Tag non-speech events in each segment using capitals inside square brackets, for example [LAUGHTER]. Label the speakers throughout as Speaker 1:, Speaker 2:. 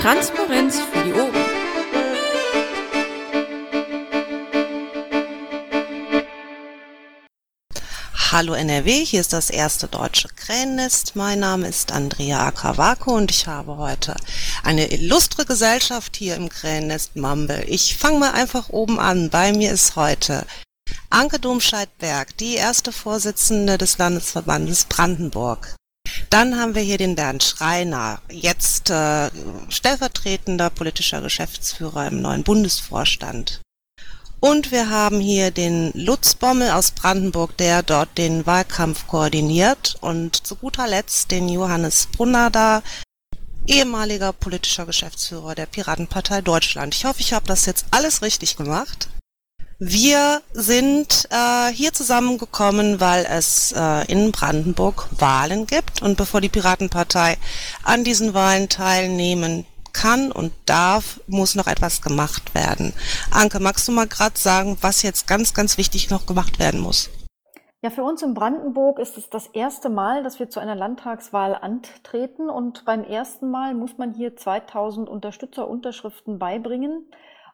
Speaker 1: Transparenz für die Ohren.
Speaker 2: Hallo NRW, hier ist das erste deutsche Krähennest. Mein Name ist Andrea Akawako und ich habe heute eine illustre Gesellschaft hier im Krähennest Mumble. Ich fange mal einfach oben an. Bei mir ist heute Anke Domscheit-Berg, die erste Vorsitzende des Landesverbandes Brandenburg. Dann haben wir hier den Bernd Schreiner, jetzt äh, stellvertretender politischer Geschäftsführer im neuen Bundesvorstand. Und wir haben hier den Lutz Bommel aus Brandenburg, der dort den Wahlkampf koordiniert. Und zu guter Letzt den Johannes Brunner da, ehemaliger politischer Geschäftsführer der Piratenpartei Deutschland. Ich hoffe, ich habe das jetzt alles richtig gemacht. Wir sind äh, hier zusammengekommen, weil es äh, in Brandenburg Wahlen gibt und bevor die Piratenpartei an diesen Wahlen teilnehmen kann und darf, muss noch etwas gemacht werden. Anke, magst du mal gerade sagen, was jetzt ganz, ganz wichtig noch gemacht werden muss?
Speaker 3: Ja, für uns in Brandenburg ist es das erste Mal, dass wir zu einer Landtagswahl antreten und beim ersten Mal muss man hier 2000 Unterstützerunterschriften beibringen.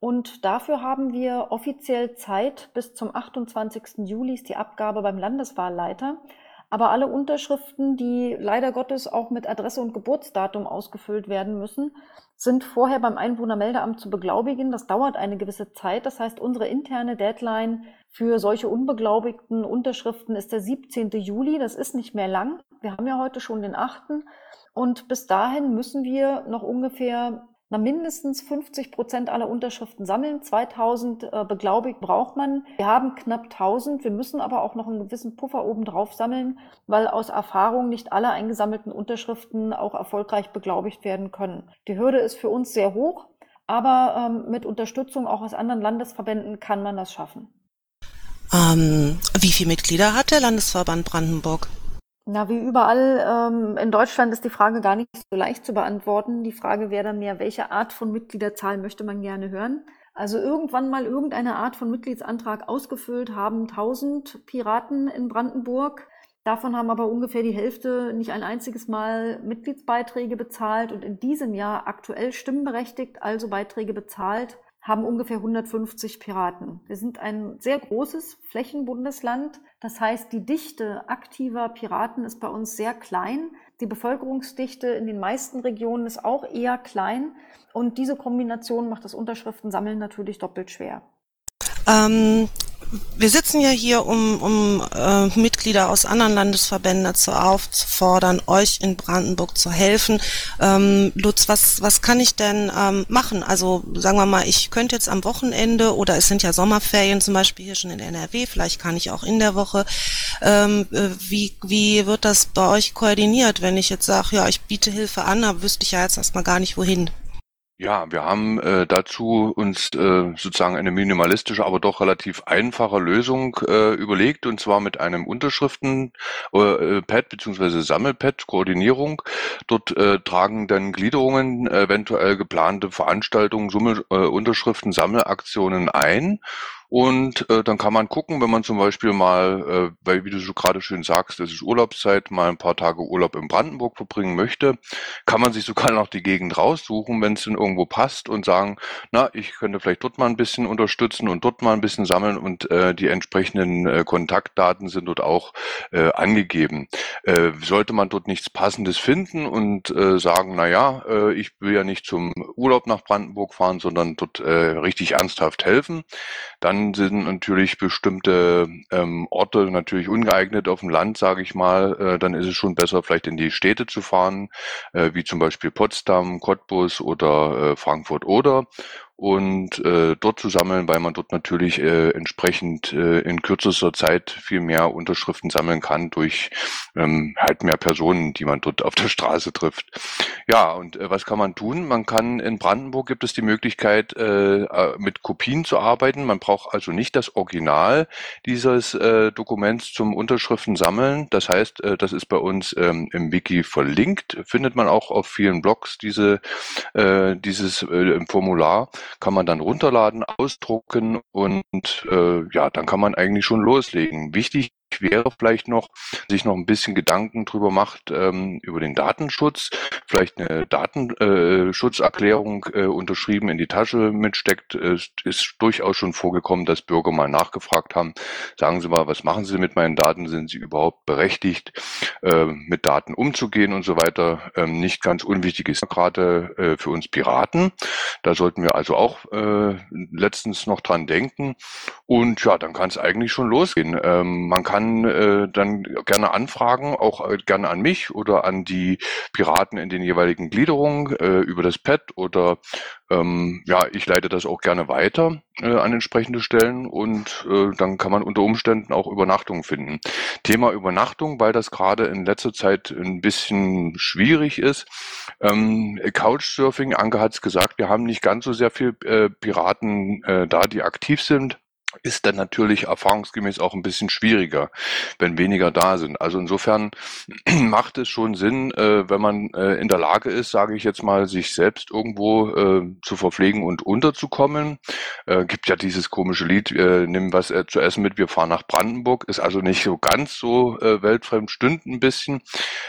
Speaker 3: Und dafür haben wir offiziell Zeit bis zum 28. Juli ist die Abgabe beim Landeswahlleiter. Aber alle Unterschriften, die leider Gottes auch mit Adresse und Geburtsdatum ausgefüllt werden müssen, sind vorher beim Einwohnermeldeamt zu beglaubigen. Das dauert eine gewisse Zeit. Das heißt, unsere interne Deadline für solche unbeglaubigten Unterschriften ist der 17. Juli. Das ist nicht mehr lang. Wir haben ja heute schon den 8. Und bis dahin müssen wir noch ungefähr na, mindestens 50 Prozent aller Unterschriften sammeln. 2000 äh, beglaubigt braucht man. Wir haben knapp 1000. Wir müssen aber auch noch einen gewissen Puffer obendrauf sammeln, weil aus Erfahrung nicht alle eingesammelten Unterschriften auch erfolgreich beglaubigt werden können. Die Hürde ist für uns sehr hoch, aber ähm, mit Unterstützung auch aus anderen Landesverbänden kann man das schaffen.
Speaker 2: Ähm, wie viele Mitglieder hat der Landesverband Brandenburg?
Speaker 3: Na, wie überall ähm, in Deutschland ist die Frage gar nicht so leicht zu beantworten. Die Frage wäre dann mehr, welche Art von Mitgliederzahl möchte man gerne hören? Also irgendwann mal irgendeine Art von Mitgliedsantrag ausgefüllt haben 1000 Piraten in Brandenburg. Davon haben aber ungefähr die Hälfte nicht ein einziges Mal Mitgliedsbeiträge bezahlt und in diesem Jahr aktuell stimmberechtigt, also Beiträge bezahlt, haben ungefähr 150 Piraten. Wir sind ein sehr großes Flächenbundesland. Das heißt, die Dichte aktiver Piraten ist bei uns sehr klein. Die Bevölkerungsdichte in den meisten Regionen ist auch eher klein. Und diese Kombination macht das Unterschriftensammeln natürlich doppelt schwer.
Speaker 2: Ähm, wir sitzen ja hier, um, um äh, Mitglieder aus anderen Landesverbänden dazu aufzufordern, euch in Brandenburg zu helfen. Ähm, Lutz, was, was kann ich denn ähm, machen? Also sagen wir mal, ich könnte jetzt am Wochenende oder es sind ja Sommerferien zum Beispiel hier schon in NRW, vielleicht kann ich auch in der Woche. Ähm, äh, wie, wie wird das bei euch koordiniert, wenn ich jetzt sage, ja, ich biete Hilfe an, aber wüsste ich ja jetzt erstmal gar nicht wohin?
Speaker 4: Ja, wir haben äh, dazu uns äh, sozusagen eine minimalistische, aber doch relativ einfache Lösung äh, überlegt und zwar mit einem Unterschriften äh, Pad bzw. Sammelpad Koordinierung. Dort äh, tragen dann Gliederungen eventuell geplante Veranstaltungen, Summe, äh, Unterschriften, Sammelaktionen ein und äh, dann kann man gucken, wenn man zum Beispiel mal, äh, weil wie du so gerade schön sagst, es ist Urlaubszeit, mal ein paar Tage Urlaub in Brandenburg verbringen möchte, kann man sich sogar [LAUGHS] noch die Gegend raussuchen, wenn es denn irgendwo passt und sagen, na, ich könnte vielleicht dort mal ein bisschen unterstützen und dort mal ein bisschen sammeln und äh, die entsprechenden äh, Kontaktdaten sind dort auch äh, angegeben. Äh, sollte man dort nichts Passendes finden und äh, sagen, na ja, äh, ich will ja nicht zum Urlaub nach Brandenburg fahren, sondern dort äh, richtig ernsthaft helfen, dann dann sind natürlich bestimmte ähm, Orte natürlich ungeeignet auf dem Land, sage ich mal. Äh, dann ist es schon besser, vielleicht in die Städte zu fahren, äh, wie zum Beispiel Potsdam, Cottbus oder äh, Frankfurt oder und äh, dort zu sammeln, weil man dort natürlich äh, entsprechend äh, in kürzester Zeit viel mehr Unterschriften sammeln kann durch ähm, halt mehr Personen, die man dort auf der Straße trifft. Ja, und äh, was kann man tun? Man kann in Brandenburg gibt es die Möglichkeit, äh, mit Kopien zu arbeiten. Man braucht also nicht das Original dieses äh, Dokuments zum Unterschriften sammeln. Das heißt, äh, das ist bei uns ähm, im Wiki verlinkt, findet man auch auf vielen Blogs diese, äh, dieses äh, Formular kann man dann runterladen, ausdrucken und äh, ja, dann kann man eigentlich schon loslegen. Wichtig wäre vielleicht noch, sich noch ein bisschen Gedanken drüber macht ähm, über den Datenschutz, vielleicht eine Datenschutzerklärung äh, unterschrieben in die Tasche mitsteckt. Es ist durchaus schon vorgekommen, dass Bürger mal nachgefragt haben, sagen Sie mal, was machen Sie mit meinen Daten? Sind Sie überhaupt berechtigt, äh, mit Daten umzugehen und so weiter? Ähm, nicht ganz unwichtig ist gerade äh, für uns Piraten. Da sollten wir also auch äh, letztens noch dran denken. Und ja, dann kann es eigentlich schon losgehen. Ähm, man kann äh, dann gerne anfragen, auch äh, gerne an mich oder an die Piraten in den jeweiligen Gliederungen äh, über das Pad oder ähm, ja, ich leite das auch gerne weiter äh, an entsprechende Stellen und äh, dann kann man unter Umständen auch Übernachtungen finden. Thema Übernachtung, weil das gerade in letzter Zeit ein bisschen schwierig ist. Ähm, Couchsurfing, Anke hat es gesagt, wir haben nicht ganz so sehr viel äh, Piraten äh, da, die aktiv sind ist dann natürlich erfahrungsgemäß auch ein bisschen schwieriger, wenn weniger da sind. Also insofern [CLEARS THROAT] macht es schon Sinn, äh, wenn man äh, in der Lage ist, sage ich jetzt mal, sich selbst irgendwo äh, zu verpflegen und unterzukommen. Äh, gibt ja dieses komische Lied, äh, nimm was äh, zu essen mit, wir fahren nach Brandenburg, ist also nicht so ganz so weltfremd, stünd ein bisschen.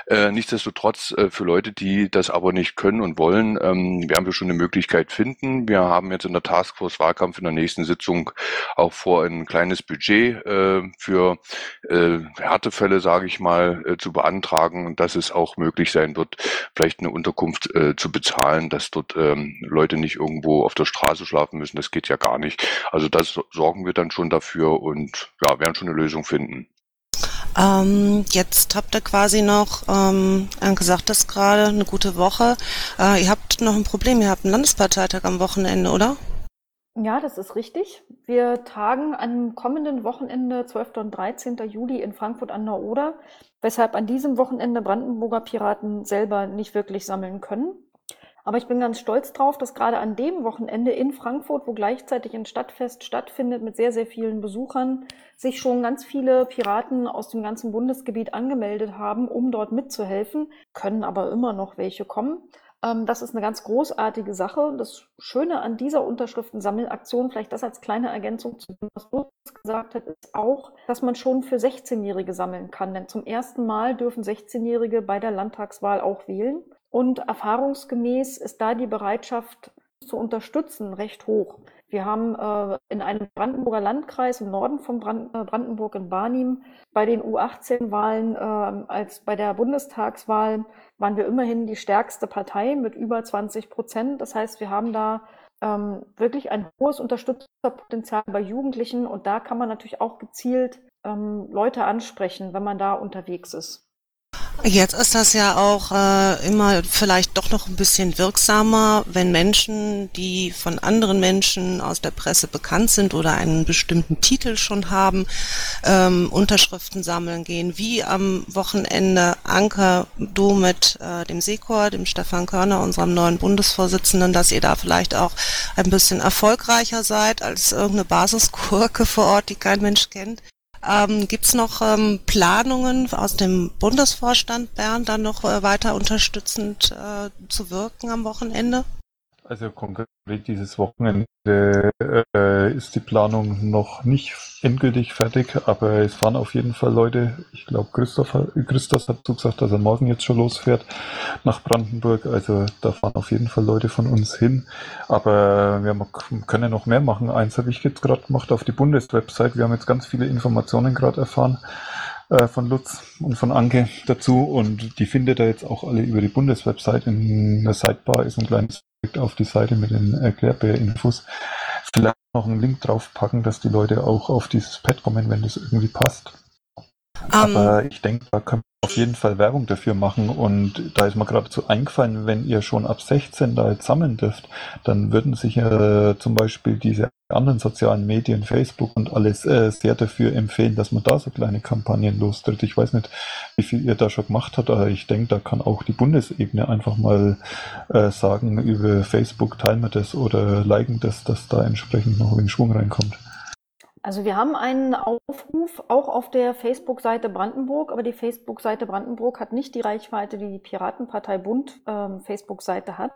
Speaker 4: Nichtsdestotrotz für Leute, die das aber nicht können und wollen, ähm, werden wir schon eine Möglichkeit finden. Wir haben jetzt in der Taskforce Wahlkampf in der nächsten Sitzung auch vor, ein kleines Budget äh, für äh, Härtefälle, sage ich mal, äh, zu beantragen und dass es auch möglich sein wird, vielleicht eine Unterkunft äh, zu bezahlen, dass dort ähm, Leute nicht irgendwo auf der Straße schlafen müssen. Das geht ja gar nicht. Also das sorgen wir dann schon dafür und ja, werden schon eine Lösung finden.
Speaker 2: Ähm, jetzt habt ihr quasi noch, ähm, gesagt das gerade, eine gute Woche. Äh, ihr habt noch ein Problem, ihr habt einen Landesparteitag am Wochenende, oder?
Speaker 3: Ja, das ist richtig. Wir tagen am kommenden Wochenende, 12. und 13. Juli in Frankfurt an der Oder, weshalb an diesem Wochenende Brandenburger Piraten selber nicht wirklich sammeln können. Aber ich bin ganz stolz drauf, dass gerade an dem Wochenende in Frankfurt, wo gleichzeitig ein Stadtfest stattfindet mit sehr, sehr vielen Besuchern, sich schon ganz viele Piraten aus dem ganzen Bundesgebiet angemeldet haben, um dort mitzuhelfen, können aber immer noch welche kommen. Ähm, das ist eine ganz großartige Sache. Das Schöne an dieser Unterschriftensammelaktion, vielleicht das als kleine Ergänzung zu dem, was du gesagt hast, ist auch, dass man schon für 16-Jährige sammeln kann. Denn zum ersten Mal dürfen 16-Jährige bei der Landtagswahl auch wählen. Und erfahrungsgemäß ist da die Bereitschaft zu unterstützen recht hoch. Wir haben äh, in einem Brandenburger Landkreis im Norden von Brand äh, Brandenburg in Barnim bei den U18-Wahlen äh, als bei der Bundestagswahl waren wir immerhin die stärkste Partei mit über 20 Prozent. Das heißt, wir haben da ähm, wirklich ein hohes Unterstützerpotenzial bei Jugendlichen und da kann man natürlich auch gezielt ähm, Leute ansprechen, wenn man da unterwegs ist.
Speaker 2: Jetzt ist das ja auch äh, immer vielleicht doch noch ein bisschen wirksamer, wenn Menschen, die von anderen Menschen aus der Presse bekannt sind oder einen bestimmten Titel schon haben, ähm, Unterschriften sammeln gehen, wie am Wochenende Anker, du mit äh, dem Sekor, dem Stefan Körner, unserem neuen Bundesvorsitzenden, dass ihr da vielleicht auch ein bisschen erfolgreicher seid als irgendeine Basiskurke vor Ort, die kein Mensch kennt. Ähm, Gibt es noch ähm, Planungen aus dem Bundesvorstand Bern, dann noch äh, weiter unterstützend äh, zu wirken am Wochenende?
Speaker 5: Also konkret dieses Wochenende äh, ist die Planung noch nicht endgültig fertig, aber es fahren auf jeden Fall Leute. Ich glaube, Christoph, Christoph hat so gesagt, dass er morgen jetzt schon losfährt nach Brandenburg. Also da fahren auf jeden Fall Leute von uns hin. Aber wir können noch mehr machen. Eins habe ich jetzt gerade gemacht auf die Bundeswebsite. Wir haben jetzt ganz viele Informationen gerade erfahren äh, von Lutz und von Anke dazu und die findet ihr jetzt auch alle über die Bundeswebsite. In der Sidebar ist ein kleines auf die Seite mit den Erklärbär-Infos. Vielleicht noch einen Link draufpacken, dass die Leute auch auf dieses Pad kommen, wenn das irgendwie passt. Um, Aber ich denke, da können auf jeden Fall Werbung dafür machen und da ist mir geradezu eingefallen, wenn ihr schon ab 16 da jetzt sammeln dürft, dann würden sich äh, zum Beispiel diese anderen sozialen Medien, Facebook und alles äh, sehr dafür empfehlen, dass man da so kleine Kampagnen lostritt. Ich weiß nicht, wie viel ihr da schon gemacht habt, aber ich denke, da kann auch die Bundesebene einfach mal äh, sagen, über Facebook teilen wir das oder liken das, dass da entsprechend noch ein Schwung reinkommt.
Speaker 3: Also wir haben einen Aufruf auch auf der Facebook-Seite Brandenburg, aber die Facebook-Seite Brandenburg hat nicht die Reichweite, die die Piratenpartei Bund ähm, Facebook-Seite hat.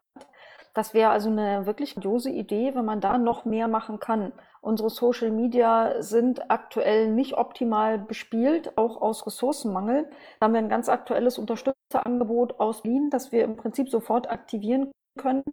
Speaker 3: Das wäre also eine wirklich grandiose Idee, wenn man da noch mehr machen kann. Unsere Social Media sind aktuell nicht optimal bespielt, auch aus Ressourcenmangel. Da haben wir ein ganz aktuelles Unterstützerangebot aus Berlin, das wir im Prinzip sofort aktivieren können,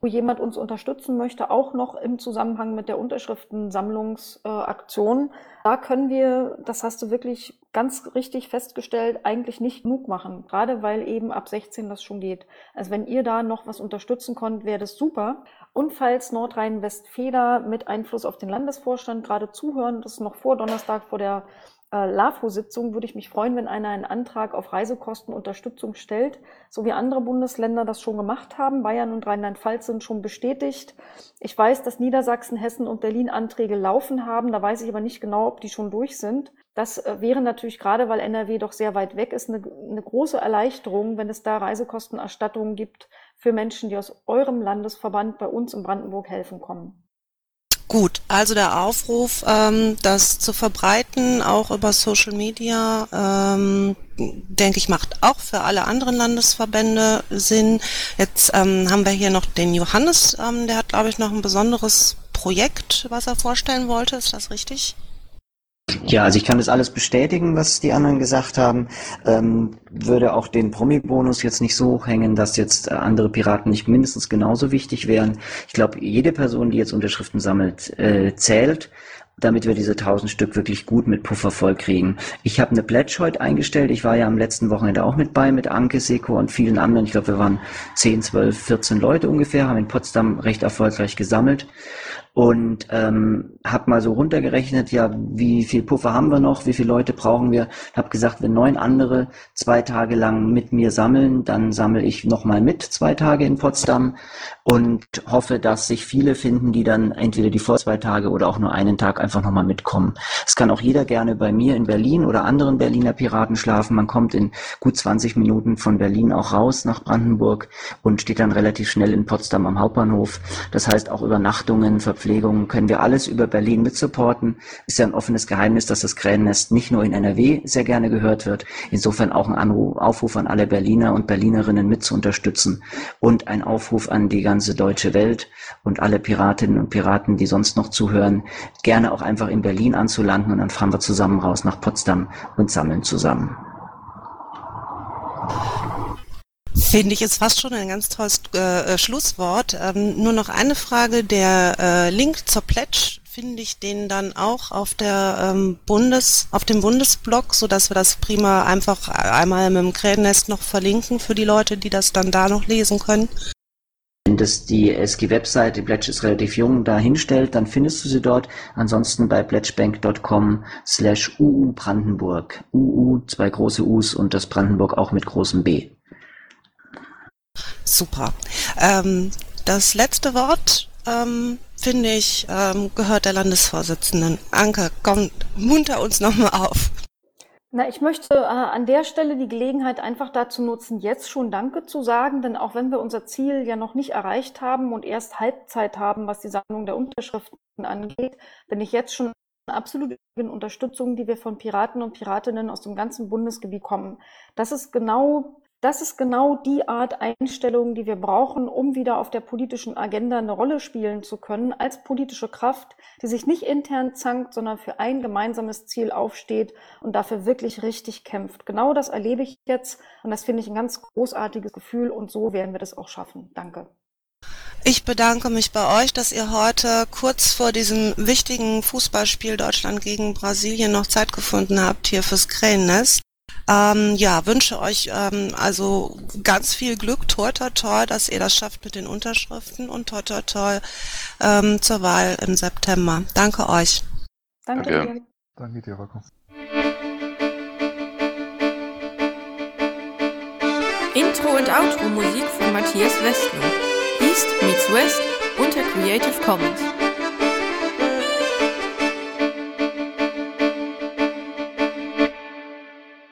Speaker 3: wo jemand uns unterstützen möchte, auch noch im Zusammenhang mit der Unterschriftensammlungsaktion. Äh, da können wir, das hast du wirklich ganz richtig festgestellt, eigentlich nicht genug machen, gerade weil eben ab 16 das schon geht. Also wenn ihr da noch was unterstützen könnt, wäre das super. Und falls Nordrhein-Westfäler mit Einfluss auf den Landesvorstand gerade zuhören, das ist noch vor Donnerstag vor der äh, LAFO-Sitzung würde ich mich freuen, wenn einer einen Antrag auf Reisekostenunterstützung stellt, so wie andere Bundesländer das schon gemacht haben. Bayern und Rheinland-Pfalz sind schon bestätigt. Ich weiß, dass Niedersachsen, Hessen und Berlin Anträge laufen haben. Da weiß ich aber nicht genau, ob die schon durch sind. Das äh, wäre natürlich gerade, weil NRW doch sehr weit weg ist, eine, eine große Erleichterung, wenn es da Reisekostenerstattungen gibt für Menschen, die aus eurem Landesverband bei uns in Brandenburg helfen kommen.
Speaker 2: Gut, also der Aufruf, ähm, das zu verbreiten, auch über Social Media, ähm, denke ich, macht auch für alle anderen Landesverbände Sinn. Jetzt ähm, haben wir hier noch den Johannes, ähm, der hat, glaube ich, noch ein besonderes Projekt, was er vorstellen wollte. Ist das richtig?
Speaker 6: Ja, also ich kann das alles bestätigen, was die anderen gesagt haben. Ähm, würde auch den Promi-Bonus jetzt nicht so hochhängen, dass jetzt äh, andere Piraten nicht mindestens genauso wichtig wären. Ich glaube, jede Person, die jetzt Unterschriften sammelt, äh, zählt damit wir diese 1000 Stück wirklich gut mit Puffer voll kriegen. Ich habe eine Pledge heute eingestellt. Ich war ja am letzten Wochenende auch mit bei, mit Anke, Seko und vielen anderen. Ich glaube, wir waren 10, 12, 14 Leute ungefähr, haben in Potsdam recht erfolgreich gesammelt und ähm, habe mal so runtergerechnet, ja, wie viel Puffer haben wir noch, wie viele Leute brauchen wir. Habe gesagt, wenn neun andere zwei Tage lang mit mir sammeln, dann sammle ich nochmal mit zwei Tage in Potsdam und hoffe, dass sich viele finden, die dann entweder die vor zwei Tage oder auch nur einen Tag einfach nochmal mitkommen. Es kann auch jeder gerne bei mir in Berlin oder anderen Berliner Piraten schlafen. Man kommt in gut 20 Minuten von Berlin auch raus nach Brandenburg und steht dann relativ schnell in Potsdam am Hauptbahnhof. Das heißt auch Übernachtungen, Verpflegungen, Verpflegung können wir alles über Berlin mitsupporten. Ist ja ein offenes Geheimnis, dass das Krähennest nicht nur in NRW sehr gerne gehört wird. Insofern auch ein Anruf, Aufruf an alle Berliner und Berlinerinnen mit zu unterstützen und ein Aufruf an die ganze deutsche Welt und alle Piratinnen und Piraten, die sonst noch zuhören, gerne auch einfach in Berlin anzulanden und dann fahren wir zusammen raus nach Potsdam und sammeln zusammen.
Speaker 2: Finde ich ist fast schon ein ganz tolles äh, äh, Schlusswort. Ähm, nur noch eine Frage. Der äh, Link zur Pledge, finde ich den dann auch auf der ähm, Bundes, auf dem Bundesblog, so dass wir das prima einfach einmal mit dem Krähennest noch verlinken für die Leute, die das dann da noch lesen können?
Speaker 6: Wenn das die SG-Website, die Pledge ist relativ jung, da hinstellt, dann findest du sie dort. Ansonsten bei pledgebank.com slash UU Brandenburg. UU, zwei große U's und das Brandenburg auch mit großem B.
Speaker 2: Super. Ähm, das letzte Wort, ähm, finde ich, ähm, gehört der Landesvorsitzenden. Anke, komm, munter uns nochmal auf.
Speaker 3: Na, ich möchte äh, an der Stelle die Gelegenheit einfach dazu nutzen, jetzt schon Danke zu sagen, denn auch wenn wir unser Ziel ja noch nicht erreicht haben und erst Halbzeit haben, was die Sammlung der Unterschriften angeht, bin ich jetzt schon absolut in Unterstützung, die wir von Piraten und Piratinnen aus dem ganzen Bundesgebiet kommen. Das ist genau das ist genau die Art Einstellung, die wir brauchen, um wieder auf der politischen Agenda eine Rolle spielen zu können, als politische Kraft, die sich nicht intern zankt, sondern für ein gemeinsames Ziel aufsteht und dafür wirklich richtig kämpft. Genau das erlebe ich jetzt und das finde ich ein ganz großartiges Gefühl und so werden wir das auch schaffen. Danke.
Speaker 2: Ich bedanke mich bei euch, dass ihr heute kurz vor diesem wichtigen Fußballspiel Deutschland gegen Brasilien noch Zeit gefunden habt hier fürs Krähennest. Ähm, ja, wünsche euch ähm, also ganz viel Glück, toi toi toi, dass ihr das schafft mit den Unterschriften und toi toi toi ähm, zur Wahl im September. Danke euch.
Speaker 3: Danke. Danke, dir.
Speaker 5: Danke dir, Rocco.
Speaker 1: Intro und Outro Musik von Matthias Westlo. East meets West unter Creative Commons.